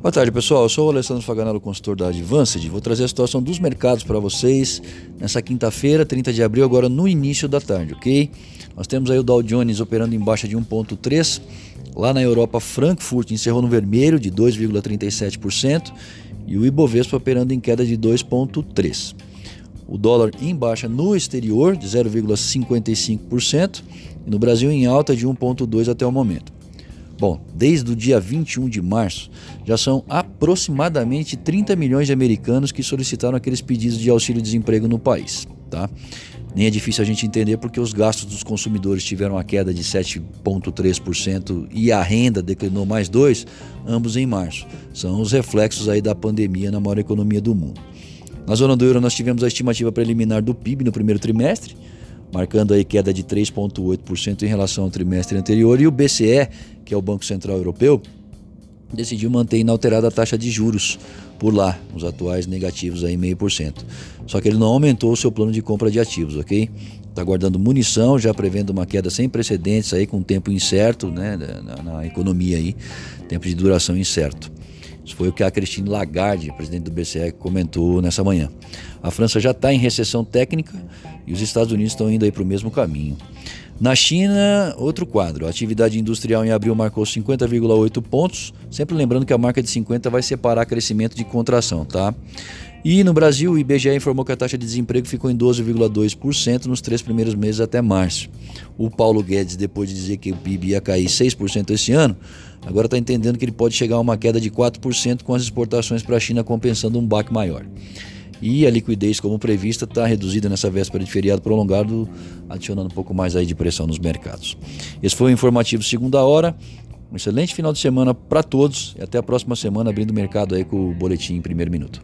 Boa tarde, pessoal. Eu sou o Alessandro Faganello, consultor da Advanced. Vou trazer a situação dos mercados para vocês nessa quinta-feira, 30 de abril, agora no início da tarde, ok? Nós temos aí o Dow Jones operando em baixa de 1,3%. Lá na Europa, Frankfurt encerrou no vermelho de 2,37% e o Ibovespa operando em queda de 2,3%. O dólar em baixa no exterior de 0,55% e no Brasil em alta de 1,2% até o momento. Bom, desde o dia 21 de março, já são aproximadamente 30 milhões de americanos que solicitaram aqueles pedidos de auxílio-desemprego no país, tá? Nem é difícil a gente entender porque os gastos dos consumidores tiveram uma queda de 7,3% e a renda declinou mais 2%, ambos em março. São os reflexos aí da pandemia na maior economia do mundo. Na zona do euro, nós tivemos a estimativa preliminar do PIB no primeiro trimestre, marcando aí queda de 3,8% em relação ao trimestre anterior, e o BCE, que é o Banco Central Europeu, decidiu manter inalterada a taxa de juros por lá, os atuais negativos aí 0,5%. Só que ele não aumentou o seu plano de compra de ativos, ok? Está guardando munição, já prevendo uma queda sem precedentes aí com tempo incerto, né, na, na economia aí, tempo de duração incerto. Isso foi o que a Christine Lagarde, presidente do BCE, comentou nessa manhã. A França já está em recessão técnica e os Estados Unidos estão indo aí para o mesmo caminho. Na China, outro quadro. A atividade industrial em abril marcou 50,8 pontos. Sempre lembrando que a marca de 50 vai separar crescimento de contração, tá? E no Brasil, o IBGE informou que a taxa de desemprego ficou em 12,2% nos três primeiros meses até março. O Paulo Guedes, depois de dizer que o PIB ia cair 6% esse ano, agora está entendendo que ele pode chegar a uma queda de 4% com as exportações para a China compensando um baque maior. E a liquidez, como prevista, está reduzida nessa véspera de feriado prolongado, adicionando um pouco mais aí de pressão nos mercados. Esse foi o informativo segunda hora. Um excelente final de semana para todos e até a próxima semana abrindo o mercado aí com o boletim em primeiro minuto.